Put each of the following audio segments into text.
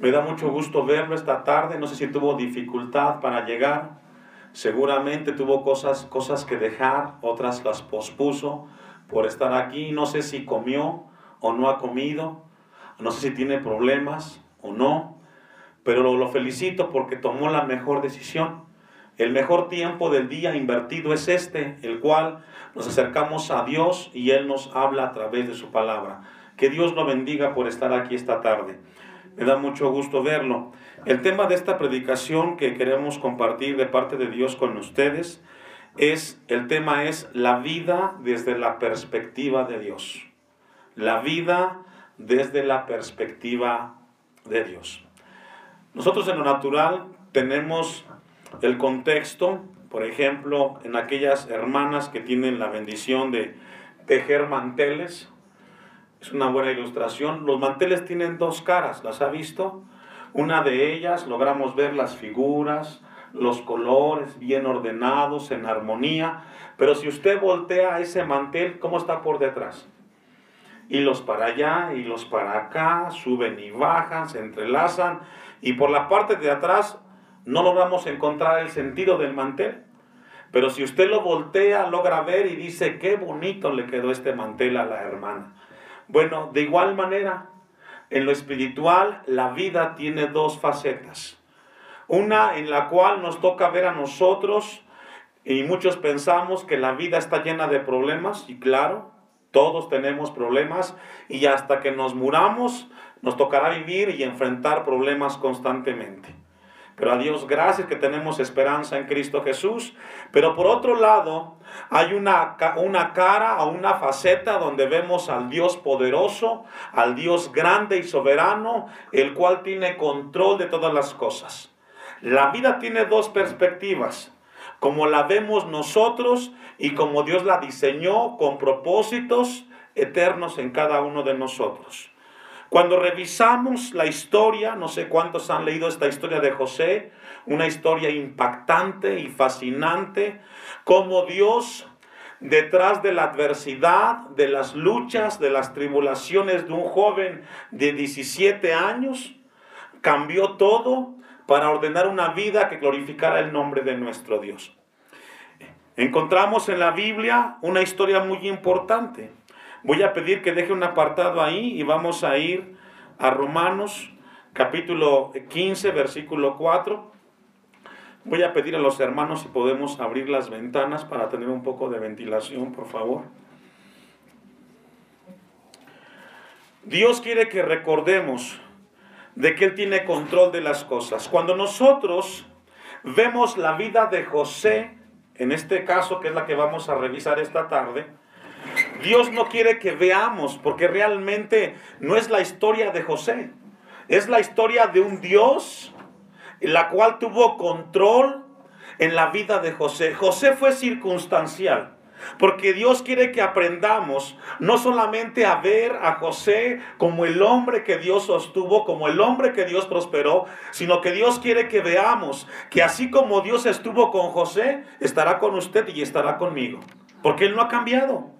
Me da mucho gusto verlo esta tarde. No sé si tuvo dificultad para llegar. Seguramente tuvo cosas, cosas que dejar, otras las pospuso por estar aquí. No sé si comió o no ha comido. No sé si tiene problemas o no. Pero lo, lo felicito porque tomó la mejor decisión. El mejor tiempo del día invertido es este, el cual nos acercamos a Dios y Él nos habla a través de su palabra. Que Dios lo bendiga por estar aquí esta tarde. Me da mucho gusto verlo. El tema de esta predicación que queremos compartir de parte de Dios con ustedes es, el tema es la vida desde la perspectiva de Dios. La vida desde la perspectiva de Dios. Nosotros en lo natural tenemos el contexto, por ejemplo, en aquellas hermanas que tienen la bendición de tejer manteles, es una buena ilustración. Los manteles tienen dos caras, ¿las ha visto? Una de ellas logramos ver las figuras, los colores bien ordenados, en armonía, pero si usted voltea ese mantel, ¿cómo está por detrás? Hilos para allá, hilos para acá, suben y bajan, se entrelazan, y por la parte de atrás no logramos encontrar el sentido del mantel. Pero si usted lo voltea, logra ver y dice, qué bonito le quedó este mantel a la hermana. Bueno, de igual manera, en lo espiritual, la vida tiene dos facetas. Una en la cual nos toca ver a nosotros, y muchos pensamos que la vida está llena de problemas, y claro, todos tenemos problemas, y hasta que nos muramos, nos tocará vivir y enfrentar problemas constantemente. Pero a Dios gracias que tenemos esperanza en Cristo Jesús. Pero por otro lado, hay una, una cara o una faceta donde vemos al Dios poderoso, al Dios grande y soberano, el cual tiene control de todas las cosas. La vida tiene dos perspectivas, como la vemos nosotros y como Dios la diseñó con propósitos eternos en cada uno de nosotros. Cuando revisamos la historia, no sé cuántos han leído esta historia de José, una historia impactante y fascinante, como Dios detrás de la adversidad, de las luchas, de las tribulaciones de un joven de 17 años, cambió todo para ordenar una vida que glorificara el nombre de nuestro Dios. Encontramos en la Biblia una historia muy importante. Voy a pedir que deje un apartado ahí y vamos a ir a Romanos capítulo 15, versículo 4. Voy a pedir a los hermanos si podemos abrir las ventanas para tener un poco de ventilación, por favor. Dios quiere que recordemos de que Él tiene control de las cosas. Cuando nosotros vemos la vida de José, en este caso que es la que vamos a revisar esta tarde, Dios no quiere que veamos, porque realmente no es la historia de José, es la historia de un Dios la cual tuvo control en la vida de José. José fue circunstancial. Porque Dios quiere que aprendamos no solamente a ver a José como el hombre que Dios sostuvo, como el hombre que Dios prosperó, sino que Dios quiere que veamos que así como Dios estuvo con José, estará con usted y estará conmigo. Porque Él no ha cambiado.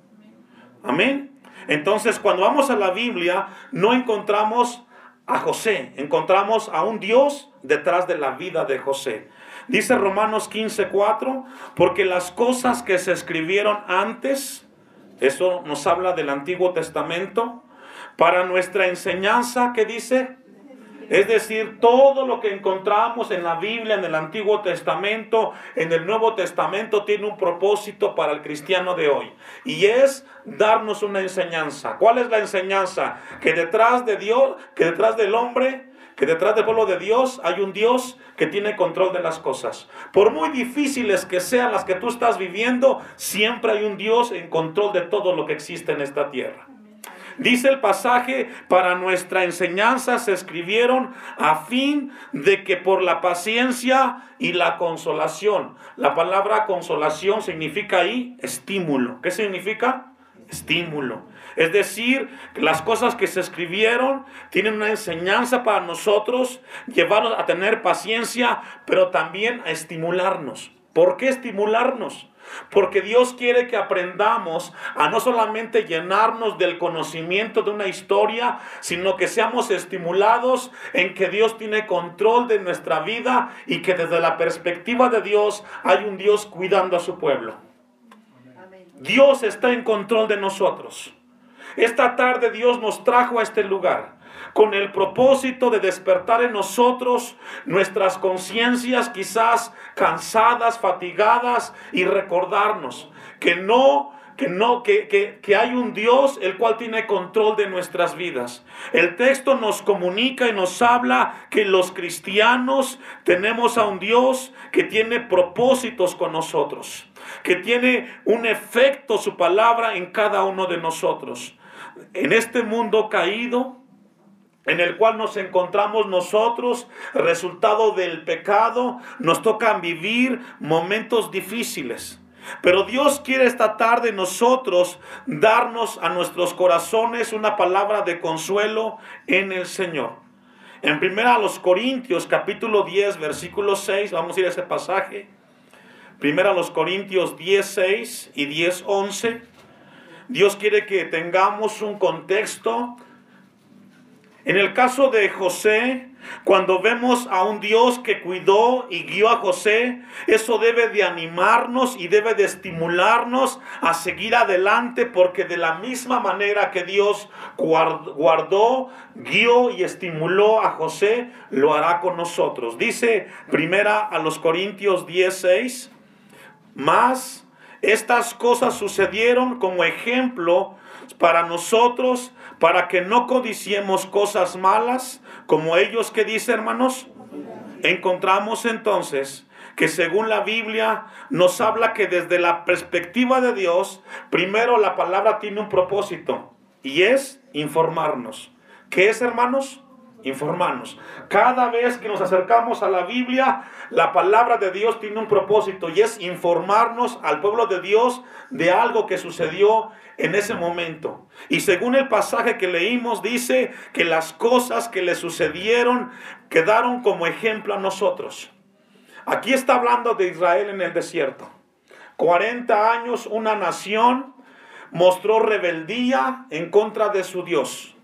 Amén. Entonces, cuando vamos a la Biblia, no encontramos a José, encontramos a un Dios detrás de la vida de José. Dice Romanos 15:4, porque las cosas que se escribieron antes, eso nos habla del Antiguo Testamento, para nuestra enseñanza, ¿qué dice? Es decir, todo lo que encontramos en la Biblia, en el Antiguo Testamento, en el Nuevo Testamento, tiene un propósito para el cristiano de hoy. Y es darnos una enseñanza. ¿Cuál es la enseñanza? Que detrás de Dios, que detrás del hombre, que detrás del pueblo de Dios hay un Dios que tiene control de las cosas. Por muy difíciles que sean las que tú estás viviendo, siempre hay un Dios en control de todo lo que existe en esta tierra. Dice el pasaje, para nuestra enseñanza se escribieron a fin de que por la paciencia y la consolación, la palabra consolación significa ahí estímulo. ¿Qué significa? Estímulo. Es decir, las cosas que se escribieron tienen una enseñanza para nosotros, llevarnos a tener paciencia, pero también a estimularnos. ¿Por qué estimularnos? Porque Dios quiere que aprendamos a no solamente llenarnos del conocimiento de una historia, sino que seamos estimulados en que Dios tiene control de nuestra vida y que desde la perspectiva de Dios hay un Dios cuidando a su pueblo. Dios está en control de nosotros. Esta tarde Dios nos trajo a este lugar con el propósito de despertar en nosotros nuestras conciencias quizás cansadas, fatigadas y recordarnos que no que no, que, que, que, hay un Dios el cual tiene control de nuestras vidas. El texto nos comunica y nos habla que los cristianos tenemos a un Dios que tiene propósitos con nosotros, que tiene un efecto su palabra en cada uno de nosotros. En este mundo caído, en el cual nos encontramos nosotros, resultado del pecado, nos tocan vivir momentos difíciles. Pero Dios quiere esta tarde nosotros darnos a nuestros corazones una palabra de consuelo en el Señor. En primera a los Corintios capítulo 10 versículo 6, vamos a ir a ese pasaje. Primera a los Corintios 10, 6 y 10, 11. Dios quiere que tengamos un contexto en el caso de José, cuando vemos a un Dios que cuidó y guió a José, eso debe de animarnos y debe de estimularnos a seguir adelante porque de la misma manera que Dios guardó, guió y estimuló a José, lo hará con nosotros. Dice primera a los Corintios 16, más estas cosas sucedieron como ejemplo para nosotros para que no codiciemos cosas malas, como ellos que dicen, hermanos. Encontramos entonces que según la Biblia nos habla que desde la perspectiva de Dios, primero la palabra tiene un propósito y es informarnos. ¿Qué es, hermanos? Informarnos. Cada vez que nos acercamos a la Biblia, la palabra de Dios tiene un propósito y es informarnos al pueblo de Dios de algo que sucedió en ese momento. Y según el pasaje que leímos, dice que las cosas que le sucedieron quedaron como ejemplo a nosotros. Aquí está hablando de Israel en el desierto. 40 años una nación mostró rebeldía en contra de su Dios.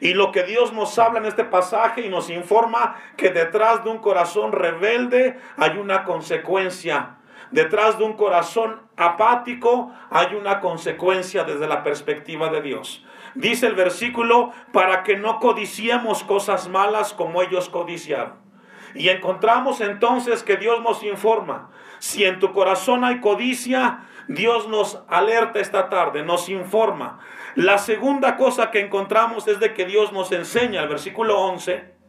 Y lo que Dios nos habla en este pasaje y nos informa que detrás de un corazón rebelde hay una consecuencia Detrás de un corazón apático hay una consecuencia desde la perspectiva de Dios. Dice el versículo, para que no codiciemos cosas malas como ellos codiciaron. Y encontramos entonces que Dios nos informa. Si en tu corazón hay codicia, Dios nos alerta esta tarde, nos informa. La segunda cosa que encontramos es de que Dios nos enseña, el versículo 11,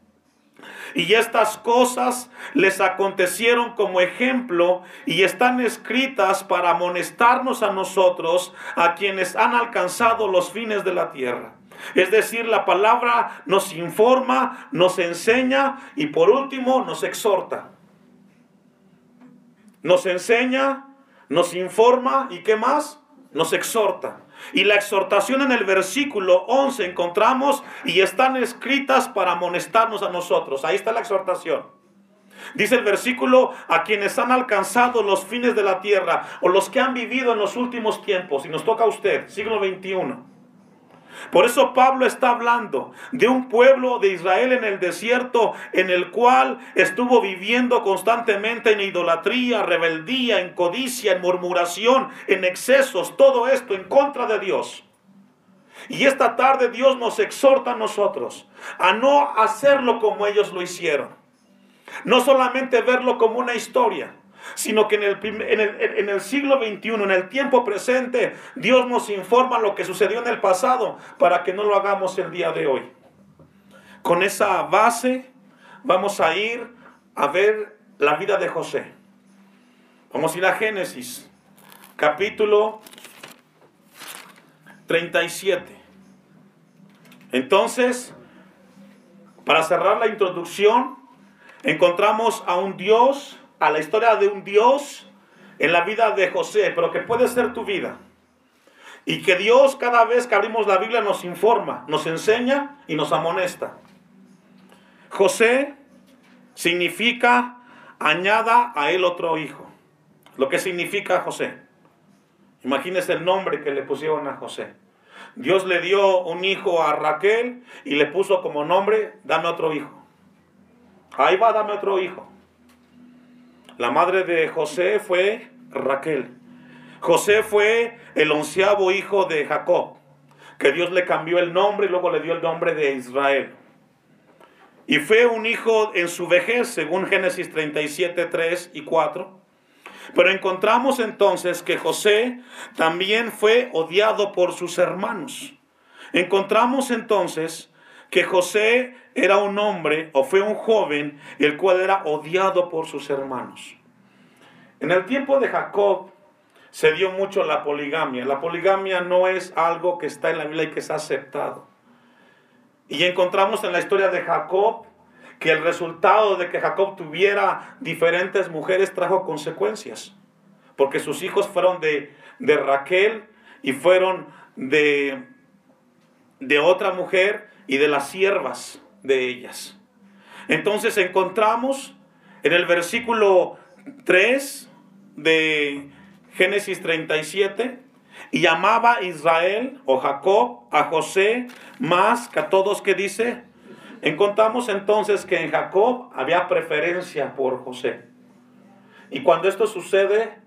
y estas cosas les acontecieron como ejemplo y están escritas para amonestarnos a nosotros, a quienes han alcanzado los fines de la tierra. Es decir, la palabra nos informa, nos enseña y por último nos exhorta. Nos enseña, nos informa y qué más? Nos exhorta. Y la exhortación en el versículo 11 encontramos y están escritas para amonestarnos a nosotros. Ahí está la exhortación. Dice el versículo a quienes han alcanzado los fines de la tierra o los que han vivido en los últimos tiempos. Y nos toca a usted, siglo 21. Por eso Pablo está hablando de un pueblo de Israel en el desierto en el cual estuvo viviendo constantemente en idolatría, rebeldía, en codicia, en murmuración, en excesos, todo esto en contra de Dios. Y esta tarde Dios nos exhorta a nosotros a no hacerlo como ellos lo hicieron. No solamente verlo como una historia, sino que en el, siglo XXI, en el tiempo presente, Dios nos informa lo que sucedió en el pasado para que no lo hagamos el día de hoy. Con esa base vamos a ir a ver la vida de José. Vamos a ir a Génesis, capítulo 37. Entonces, para cerrar la introducción, encontramos a un Dios a la historia de un Dios en la vida de José, pero que puede ser tu vida. Y que Dios cada vez que abrimos la Biblia nos informa, nos enseña y nos amonesta. José significa añada a él otro hijo. Lo que significa José. Imagínense el nombre que le pusieron a José. Dios le dio un hijo a Raquel y le puso como nombre, dame otro hijo. Ahí va, dame otro hijo. La madre de José fue Raquel. José fue el onceavo hijo de Jacob, que Dios le cambió el nombre y luego le dio el nombre de Israel. Y fue un hijo en su vejez, según Génesis 37, 3 y 4. Pero encontramos entonces que José también fue odiado por sus hermanos. Encontramos entonces que José era un hombre o fue un joven el cual era odiado por sus hermanos. En el tiempo de Jacob se dio mucho la poligamia. La poligamia no es algo que está en la Biblia y que es aceptado. Y encontramos en la historia de Jacob que el resultado de que Jacob tuviera diferentes mujeres trajo consecuencias. Porque sus hijos fueron de, de Raquel y fueron de, de otra mujer y de las siervas de ellas. Entonces encontramos en el versículo 3 de Génesis 37, y llamaba Israel o Jacob a José más que a todos que dice. Encontramos entonces que en Jacob había preferencia por José. Y cuando esto sucede,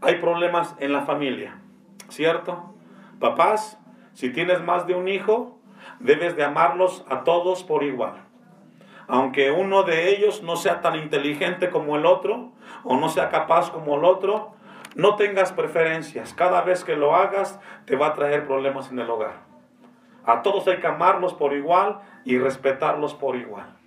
hay problemas en la familia, ¿cierto? Papás, si tienes más de un hijo, debes de amarlos a todos por igual. Aunque uno de ellos no sea tan inteligente como el otro, o no sea capaz como el otro, no tengas preferencias. Cada vez que lo hagas, te va a traer problemas en el hogar. A todos hay que amarlos por igual y respetarlos por igual.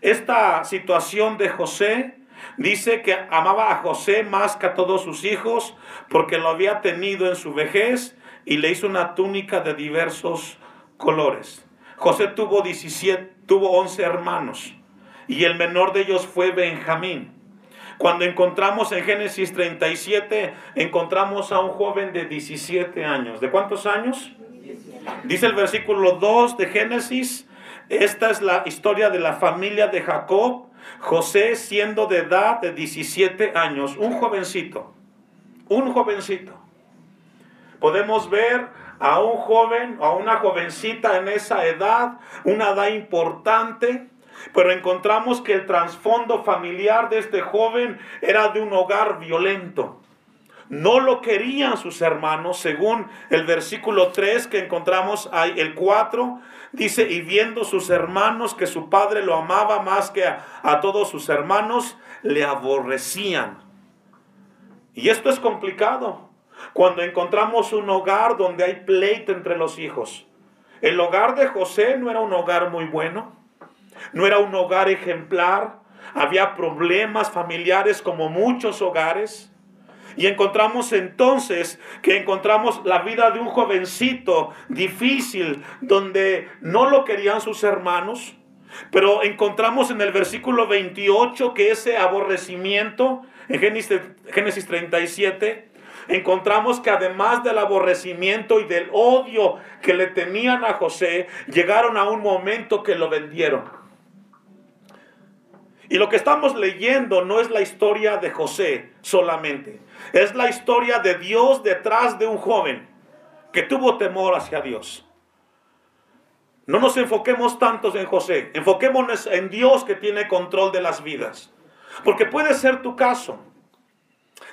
Esta situación de José dice que amaba a José más que a todos sus hijos porque lo había tenido en su vejez y le hizo una túnica de diversos colores. José tuvo 17, tuvo 11 hermanos y el menor de ellos fue Benjamín. Cuando encontramos en Génesis 37, encontramos a un joven de 17 años. ¿De cuántos años? Dice el versículo 2 de Génesis, esta es la historia de la familia de Jacob, José siendo de edad de 17 años, un jovencito, un jovencito. Podemos ver a un joven, a una jovencita en esa edad, una edad importante, pero encontramos que el trasfondo familiar de este joven era de un hogar violento. No lo querían sus hermanos, según el versículo 3 que encontramos ahí, el 4, dice, y viendo sus hermanos que su padre lo amaba más que a, a todos sus hermanos, le aborrecían. Y esto es complicado. Cuando encontramos un hogar donde hay pleito entre los hijos. El hogar de José no era un hogar muy bueno. No era un hogar ejemplar. Había problemas familiares como muchos hogares. Y encontramos entonces que encontramos la vida de un jovencito difícil, donde no lo querían sus hermanos. Pero encontramos en el versículo 28 que ese aborrecimiento, en Génesis, Génesis 37, encontramos que además del aborrecimiento y del odio que le tenían a José, llegaron a un momento que lo vendieron. Y lo que estamos leyendo no es la historia de José solamente, es la historia de Dios detrás de un joven que tuvo temor hacia Dios. No nos enfoquemos tantos en José, enfoquémonos en Dios que tiene control de las vidas, porque puede ser tu caso.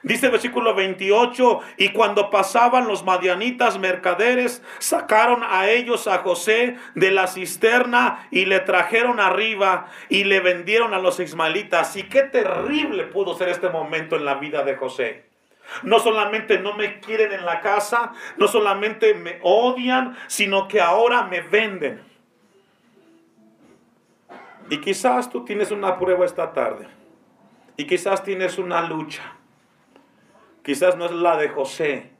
Dice el versículo 28, y cuando pasaban los madianitas mercaderes, sacaron a ellos a José de la cisterna y le trajeron arriba y le vendieron a los ismaelitas. Y qué terrible pudo ser este momento en la vida de José. No solamente no me quieren en la casa, no solamente me odian, sino que ahora me venden. Y quizás tú tienes una prueba esta tarde. Y quizás tienes una lucha. Quizás no es la de José,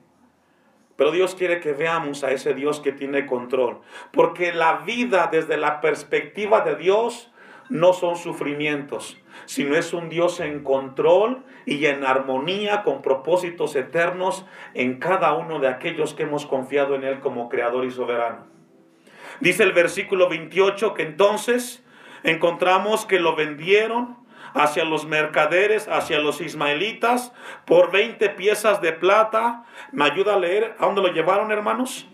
pero Dios quiere que veamos a ese Dios que tiene control. Porque la vida desde la perspectiva de Dios no son sufrimientos, sino es un Dios en control y en armonía con propósitos eternos en cada uno de aquellos que hemos confiado en Él como Creador y Soberano. Dice el versículo 28 que entonces encontramos que lo vendieron hacia los mercaderes, hacia los ismaelitas, por 20 piezas de plata. ¿Me ayuda a leer? ¿A dónde lo llevaron, hermanos?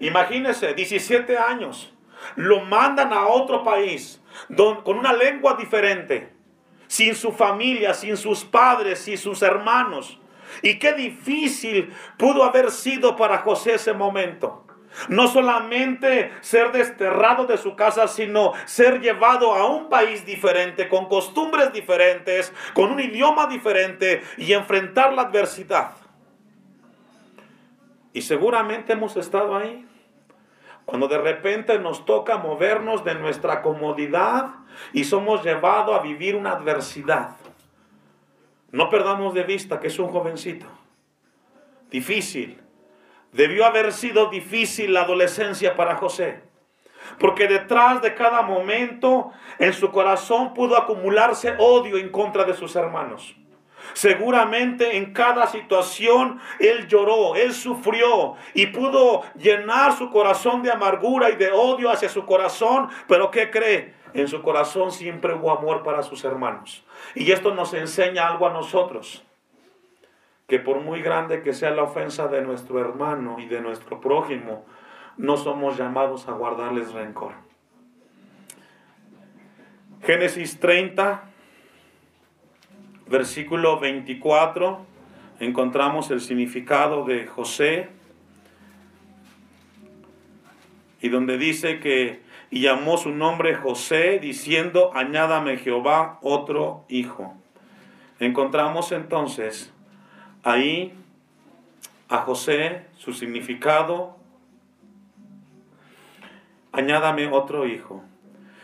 Imagínense, 17 años. Lo mandan a otro país con una lengua diferente, sin su familia, sin sus padres, sin sus hermanos. Y qué difícil pudo haber sido para José ese momento. No solamente ser desterrado de su casa, sino ser llevado a un país diferente, con costumbres diferentes, con un idioma diferente y enfrentar la adversidad. Y seguramente hemos estado ahí. Cuando de repente nos toca movernos de nuestra comodidad y somos llevados a vivir una adversidad. No perdamos de vista que es un jovencito. Difícil. Debió haber sido difícil la adolescencia para José. Porque detrás de cada momento en su corazón pudo acumularse odio en contra de sus hermanos. Seguramente en cada situación él lloró, él sufrió y pudo llenar su corazón de amargura y de odio hacia su corazón. Pero ¿qué cree? En su corazón siempre hubo amor para sus hermanos. Y esto nos enseña algo a nosotros. Que por muy grande que sea la ofensa de nuestro hermano y de nuestro prójimo, no somos llamados a guardarles rencor. Génesis 30, versículo 24, encontramos el significado de José y donde dice que y llamó su nombre José diciendo, añádame Jehová otro hijo. Encontramos entonces ahí a José, su significado, añádame otro hijo.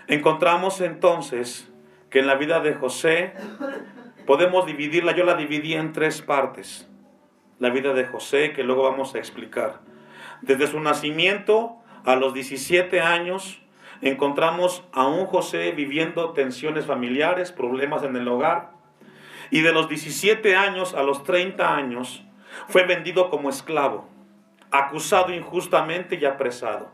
Encontramos entonces que en la vida de José podemos dividirla, yo la dividí en tres partes. La vida de José, que luego vamos a explicar. Desde su nacimiento a los 17 años, encontramos a un José viviendo tensiones familiares, problemas en el hogar. Y de los 17 años a los 30 años, fue vendido como esclavo, acusado injustamente y apresado.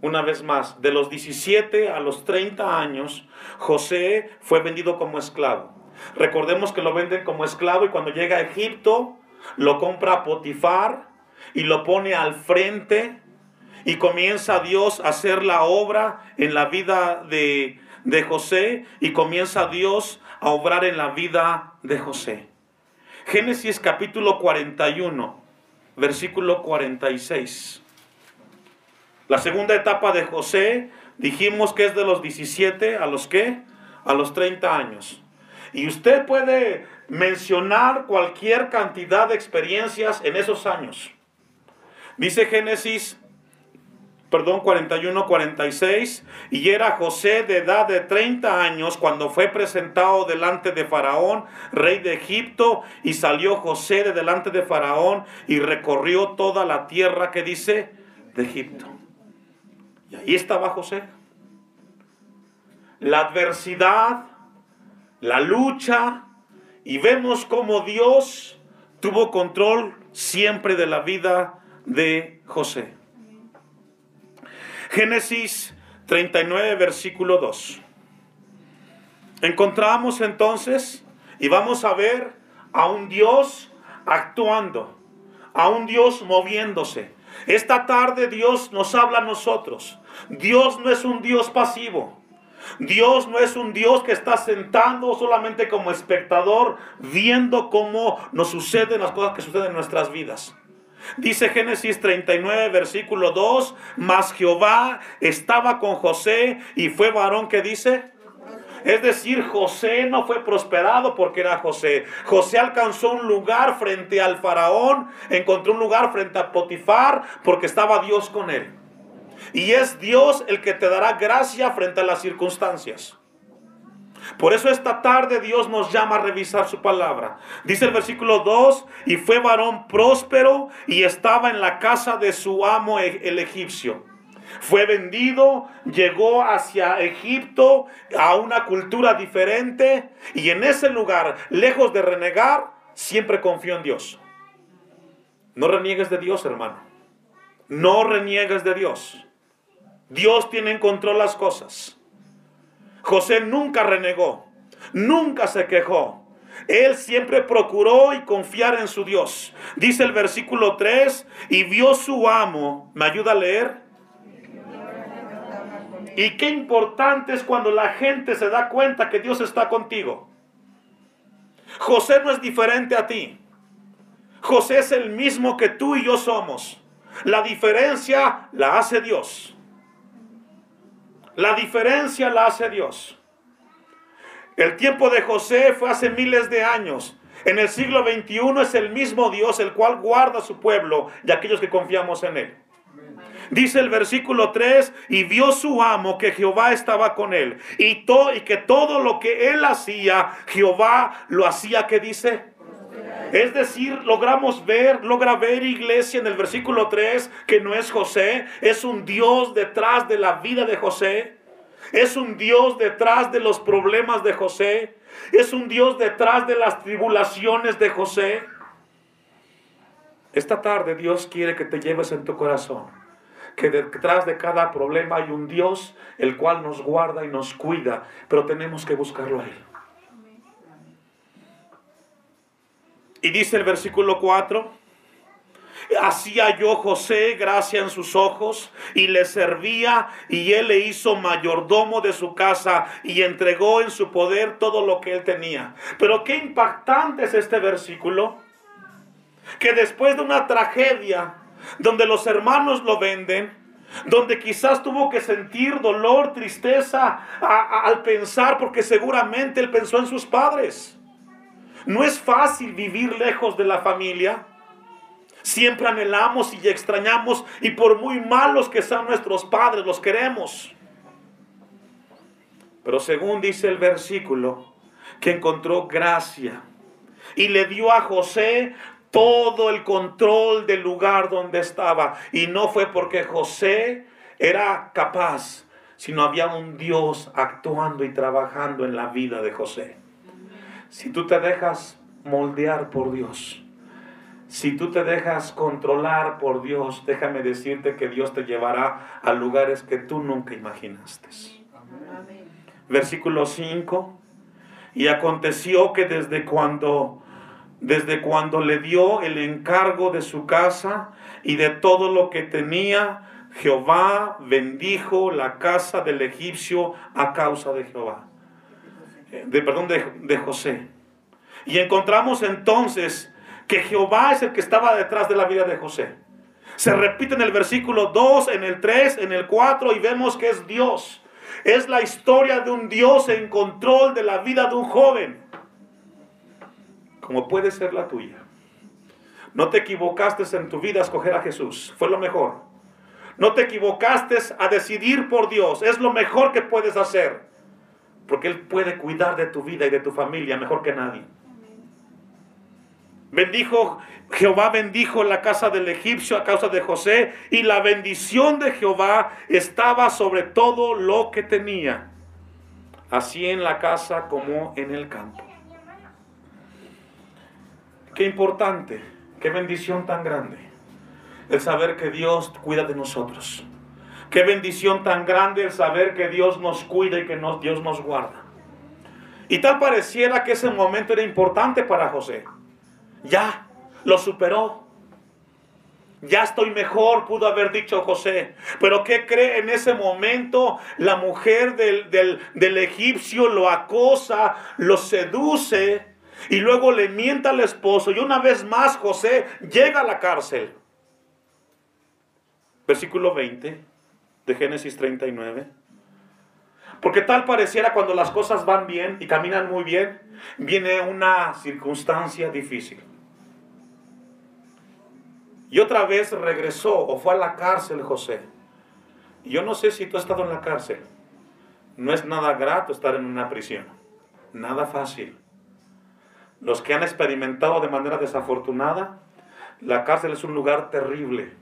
Una vez más, de los 17 a los 30 años, José fue vendido como esclavo. Recordemos que lo venden como esclavo y cuando llega a Egipto, lo compra Potifar y lo pone al frente y comienza Dios a hacer la obra en la vida de, de José y comienza Dios a obrar en la vida de José. Génesis capítulo 41, versículo 46. La segunda etapa de José dijimos que es de los 17 a los que? A los 30 años. Y usted puede mencionar cualquier cantidad de experiencias en esos años. Dice Génesis, perdón, 41, 46, y era José de edad de 30 años cuando fue presentado delante de Faraón, rey de Egipto, y salió José de delante de Faraón y recorrió toda la tierra que dice de Egipto. Y ahí estaba José. La adversidad, la lucha, y vemos cómo Dios tuvo control siempre de la vida de José. Génesis 39, versículo 2. Encontramos entonces y vamos a ver a un Dios actuando, a un Dios moviéndose. Esta tarde Dios nos habla a nosotros. Dios no es un Dios pasivo. Dios no es un Dios que está sentando solamente como espectador, viendo cómo nos suceden las cosas que suceden en nuestras vidas. Dice Génesis 39, versículo 2, mas Jehová estaba con José y fue varón que dice, es decir, José no fue prosperado porque era José. José alcanzó un lugar frente al faraón, encontró un lugar frente a Potifar porque estaba Dios con él. Y es Dios el que te dará gracia frente a las circunstancias. Por eso esta tarde Dios nos llama a revisar su palabra. Dice el versículo 2, y fue varón próspero y estaba en la casa de su amo e-, el egipcio. Fue vendido, llegó hacia Egipto a una cultura diferente y en ese lugar, lejos de renegar, siempre confió en Dios. No reniegues de Dios, hermano. No reniegues de Dios. Dios tiene en control las cosas. José nunca renegó, nunca se quejó. Él siempre procuró y confiar en su Dios. Dice el versículo 3, y vio su amo, ¿me ayuda a leer? Y qué importante es cuando la gente se da cuenta que Dios está contigo. José no es diferente a ti. José es el mismo que tú y yo somos. La diferencia la hace Dios. La diferencia la hace Dios. El tiempo de José fue hace miles de años. En el siglo XXI es el mismo Dios el cual guarda a su pueblo y aquellos que confiamos en él. Dice el versículo 3, y vio su amo que Jehová estaba con él, y, y que todo lo que él hacía, Jehová lo hacía, que dice? Es decir, logramos ver, logra ver iglesia en el versículo 3 que no es José, es un Dios detrás de la vida de José, es un Dios detrás de los problemas de José, es un Dios detrás de las tribulaciones de José. Esta tarde Dios quiere que te lleves en tu corazón que detrás de cada problema hay un Dios el cual nos guarda y nos cuida, pero tenemos que buscarlo a Él. Y dice el versículo 4, así halló José gracia en sus ojos y le servía y él le hizo mayordomo de su casa y entregó en su poder todo lo que él tenía. Pero qué impactante es este versículo, que después de una tragedia, donde los hermanos lo venden, donde quizás tuvo que sentir dolor, tristeza al pensar, porque seguramente él pensó en sus padres. No es fácil vivir lejos de la familia. Siempre anhelamos y extrañamos y por muy malos que sean nuestros padres, los queremos. Pero según dice el versículo, que encontró gracia y le dio a José todo el control del lugar donde estaba. Y no fue porque José era capaz, sino había un Dios actuando y trabajando en la vida de José. Si tú te dejas moldear por Dios, si tú te dejas controlar por Dios, déjame decirte que Dios te llevará a lugares que tú nunca imaginaste. Versículo 5. Y aconteció que desde cuando desde cuando le dio el encargo de su casa y de todo lo que tenía, Jehová bendijo la casa del egipcio a causa de Jehová. De, perdón, de, de José. Y encontramos entonces que Jehová es el que estaba detrás de la vida de José. Se repite en el versículo 2, en el 3, en el 4 y vemos que es Dios. Es la historia de un Dios en control de la vida de un joven como puede ser la tuya. No te equivocaste en tu vida a escoger a Jesús, fue lo mejor. No te equivocaste a decidir por Dios, es lo mejor que puedes hacer, porque Él puede cuidar de tu vida y de tu familia mejor que nadie. Bendijo, Jehová bendijo la casa del egipcio a causa de José y la bendición de Jehová estaba sobre todo lo que tenía, así en la casa como en el campo. Qué importante, qué bendición tan grande el saber que Dios cuida de nosotros. Qué bendición tan grande el saber que Dios nos cuida y que Dios nos guarda. Y tal pareciera que ese momento era importante para José. Ya, lo superó. Ya estoy mejor, pudo haber dicho José. Pero ¿qué cree? En ese momento la mujer del, del, del egipcio lo acosa, lo seduce y luego le mienta al esposo y una vez más José llega a la cárcel. Versículo 20 de Génesis 39. Porque tal pareciera cuando las cosas van bien y caminan muy bien, viene una circunstancia difícil. Y otra vez regresó o fue a la cárcel José. Y yo no sé si tú has estado en la cárcel. No es nada grato estar en una prisión. Nada fácil los que han experimentado de manera desafortunada, la cárcel es un lugar terrible.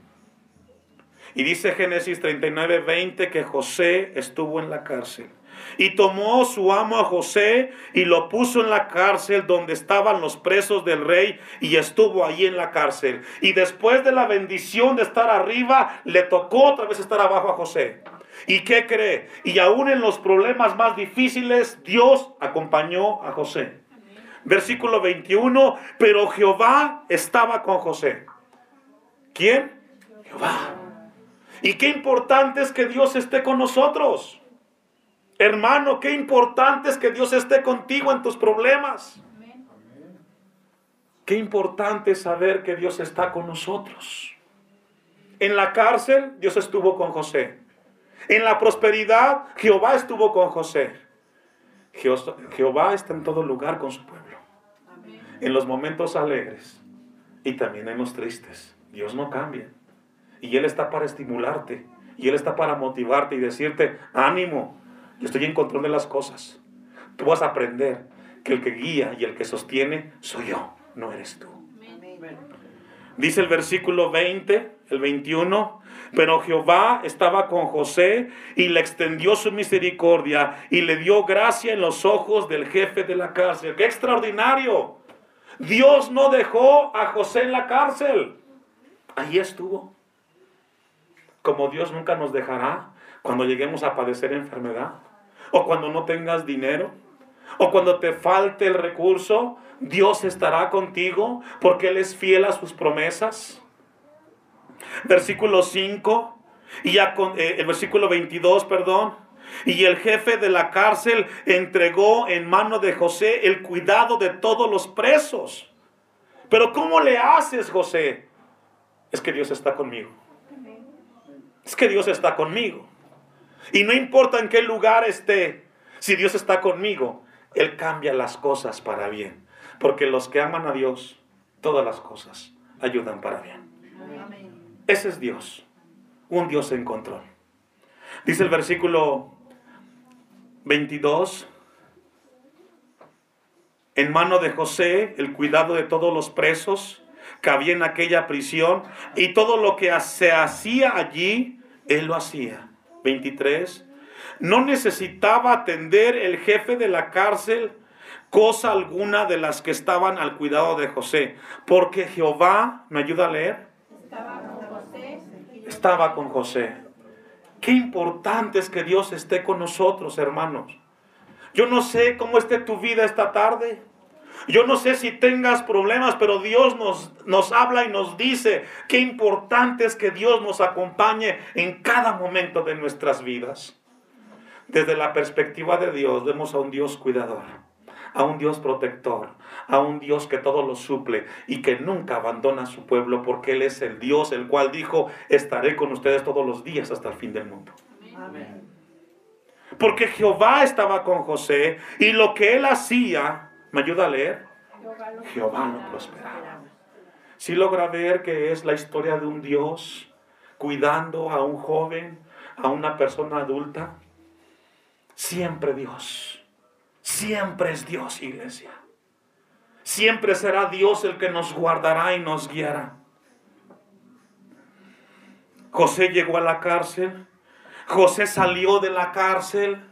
Y dice Génesis 39, 20 que José estuvo en la cárcel. Y tomó su amo a José y lo puso en la cárcel donde estaban los presos del rey y estuvo ahí en la cárcel. Y después de la bendición de estar arriba, le tocó otra vez estar abajo a José. ¿Y qué cree? Y aún en los problemas más difíciles, Dios acompañó a José. Versículo 21, pero Jehová estaba con José. ¿Quién? Jehová. Y qué importante es que Dios esté con nosotros. Hermano, qué importante es que Dios esté contigo en tus problemas. Qué importante es saber que Dios está con nosotros. En la cárcel, Dios estuvo con José. En la prosperidad, Jehová estuvo con José. Jehová está en todo lugar con su pueblo. En los momentos alegres y también en los tristes. Dios no cambia. Y Él está para estimularte. Y Él está para motivarte y decirte, ánimo, yo estoy en control de las cosas. Tú vas a aprender que el que guía y el que sostiene soy yo, no eres tú. Dice el versículo 20, el 21, pero Jehová estaba con José y le extendió su misericordia y le dio gracia en los ojos del jefe de la cárcel. ¡Qué extraordinario! Dios no dejó a José en la cárcel. Ahí estuvo. Como Dios nunca nos dejará cuando lleguemos a padecer enfermedad o cuando no tengas dinero, o cuando te falte el recurso, Dios estará contigo porque Él es fiel a sus promesas. Versículo 5, y eh, el versículo 22, perdón. Y el jefe de la cárcel entregó en mano de José el cuidado de todos los presos. Pero ¿cómo le haces, José? Es que Dios está conmigo. Es que Dios está conmigo. Y no importa en qué lugar esté, si Dios está conmigo, Él cambia las cosas para bien. Porque los que aman a Dios, todas las cosas ayudan para bien. Ese es Dios, un Dios en control. Dice el versículo 22, en mano de José el cuidado de todos los presos que había en aquella prisión y todo lo que se hacía allí, él lo hacía. 23, no necesitaba atender el jefe de la cárcel cosa alguna de las que estaban al cuidado de José, porque Jehová, ¿me ayuda a leer? Estaba con José. Estaba con José. Qué importante es que Dios esté con nosotros, hermanos. Yo no sé cómo esté tu vida esta tarde. Yo no sé si tengas problemas, pero Dios nos, nos habla y nos dice qué importante es que Dios nos acompañe en cada momento de nuestras vidas. Desde la perspectiva de Dios vemos a un Dios cuidador, a un Dios protector, a un Dios que todo lo suple y que nunca abandona a su pueblo porque Él es el Dios el cual dijo, estaré con ustedes todos los días hasta el fin del mundo. Porque Jehová estaba con José y lo que él hacía ¿Me ayuda a leer? Jehová lo prosperaba. Si logra ver que es la historia de un Dios cuidando a un joven, a una persona adulta. Siempre Dios. Siempre es Dios, iglesia. Siempre será Dios el que nos guardará y nos guiará. José llegó a la cárcel. José salió de la cárcel.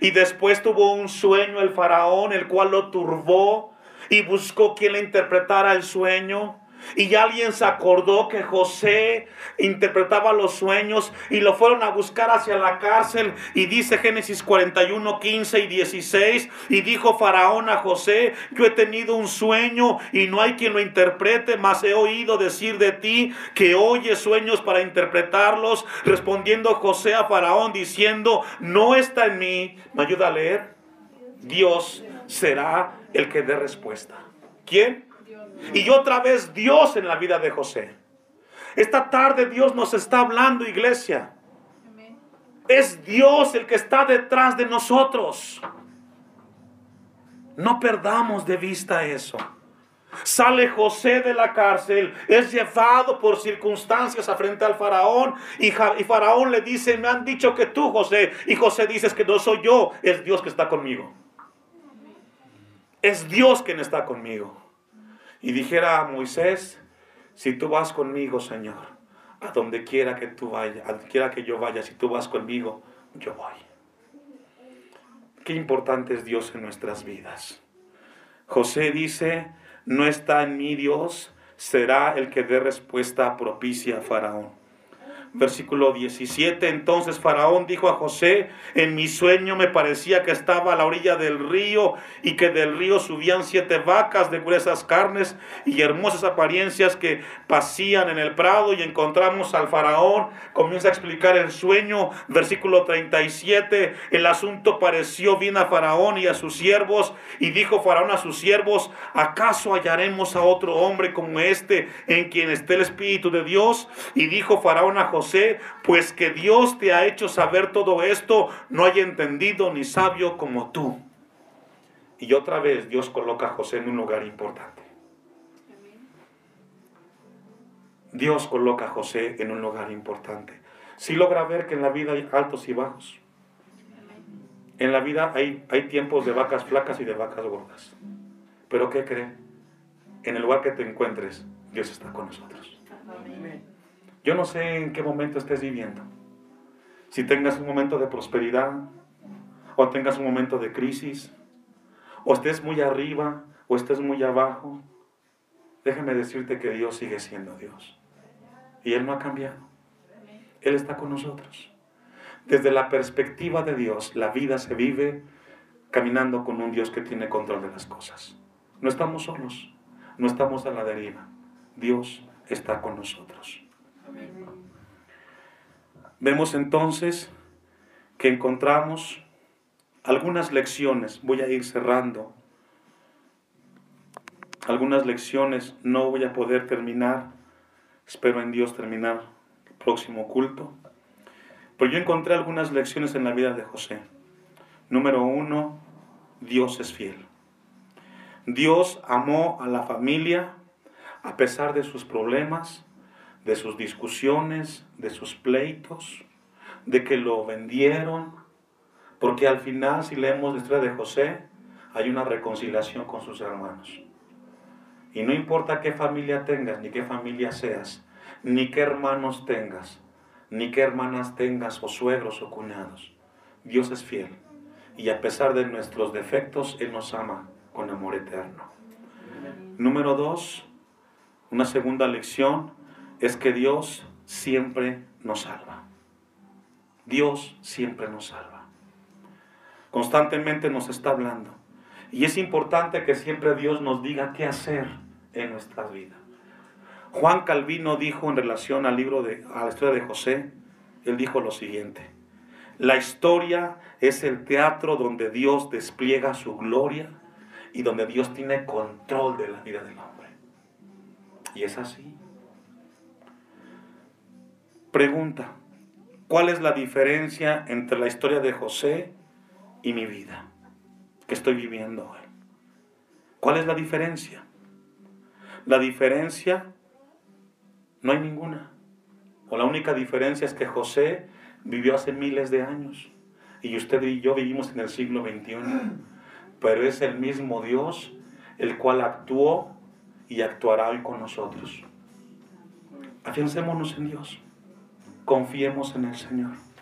Y después tuvo un sueño el faraón, el cual lo turbó y buscó quien le interpretara el sueño. Y alguien se acordó que José interpretaba los sueños y lo fueron a buscar hacia la cárcel. Y dice Génesis 41, 15 y 16. Y dijo Faraón a José, yo he tenido un sueño y no hay quien lo interprete, mas he oído decir de ti que oye sueños para interpretarlos. Respondiendo José a Faraón diciendo, no está en mí. ¿Me ayuda a leer? Dios será el que dé respuesta. ¿Quién? Y otra vez Dios en la vida de José. Esta tarde Dios nos está hablando, iglesia. Es Dios el que está detrás de nosotros. No perdamos de vista eso. Sale José de la cárcel, es llevado por circunstancias a frente al faraón y, faraón le dice, me han dicho que tú José, y José dice que no soy yo, es Dios que está conmigo. Es Dios quien está conmigo y dijera a Moisés, si tú vas conmigo, Señor, a donde quiera que tú vayas, a donde quiera que yo vaya, si tú vas conmigo, yo voy. Qué importante es Dios en nuestras vidas. José dice, no está en mí Dios, será el que dé respuesta propicia a Faraón. Versículo 17. Entonces Faraón dijo a José, en mi sueño me parecía que estaba a la orilla del río y que del río subían siete vacas de gruesas carnes y hermosas apariencias que pasían en el prado y encontramos al Faraón. Comienza a explicar el sueño. Versículo 37. El asunto pareció bien a Faraón y a sus siervos y dijo Faraón a sus siervos, ¿acaso hallaremos a otro hombre como este en quien esté el Espíritu de Dios? Y dijo Faraón a José, pues que Dios te ha hecho saber todo esto, no hay entendido ni sabio como tú. Y otra vez Dios coloca a José en un lugar importante. Dios coloca a José en un lugar importante. Si logra ver que en la vida hay altos y bajos. En la vida hay, hay tiempos de vacas flacas y de vacas gordas. Pero ¿qué cree? En el lugar que te encuentres, Dios está con nosotros. Yo no sé en qué momento estés viviendo. Si tengas un momento de prosperidad, o tengas un momento de crisis, o estés muy arriba, o estés muy abajo, déjame decirte que Dios sigue siendo Dios. Y Él no ha cambiado. Él está con nosotros. Desde la perspectiva de Dios, la vida se vive caminando con un Dios que tiene control de las cosas. No estamos solos, no estamos a la deriva. Dios está con nosotros. Vemos entonces que encontramos algunas lecciones, voy a ir cerrando, algunas lecciones, no voy a poder terminar, espero en Dios terminar el próximo culto, pero yo encontré algunas lecciones en la vida de José. Número uno, Dios es fiel. Dios amó a la familia a pesar de sus problemas, de sus discusiones, de sus pleitos, de que lo vendieron, porque al final si leemos la historia de José, hay una reconciliación con sus hermanos. Y no importa qué familia tengas, ni qué familia seas, ni qué hermanos tengas, ni qué hermanas tengas, o suegros o cuñados, Dios es fiel. Y a pesar de nuestros defectos, Él nos ama con amor eterno. Número dos, una segunda lección, es que Dios siempre nos salva. Dios siempre nos salva. Constantemente nos está hablando. Y es importante que siempre Dios nos diga qué hacer en nuestra vida. Juan Calvino dijo en relación al libro de a la historia de José, él dijo lo siguiente: La historia es el teatro donde Dios despliega su gloria y donde Dios tiene control de la vida del hombre. Y es así. Pregunta, ¿cuál es la diferencia entre la historia de José y mi vida que estoy viviendo hoy? ¿Cuál es la diferencia? La diferencia no hay ninguna. O la única diferencia es que José vivió hace miles de años y usted y yo vivimos en el siglo XXI. Pero es el mismo Dios el cual actuó y actuará hoy con nosotros. Afiancémonos en Dios confiemos en el Señor.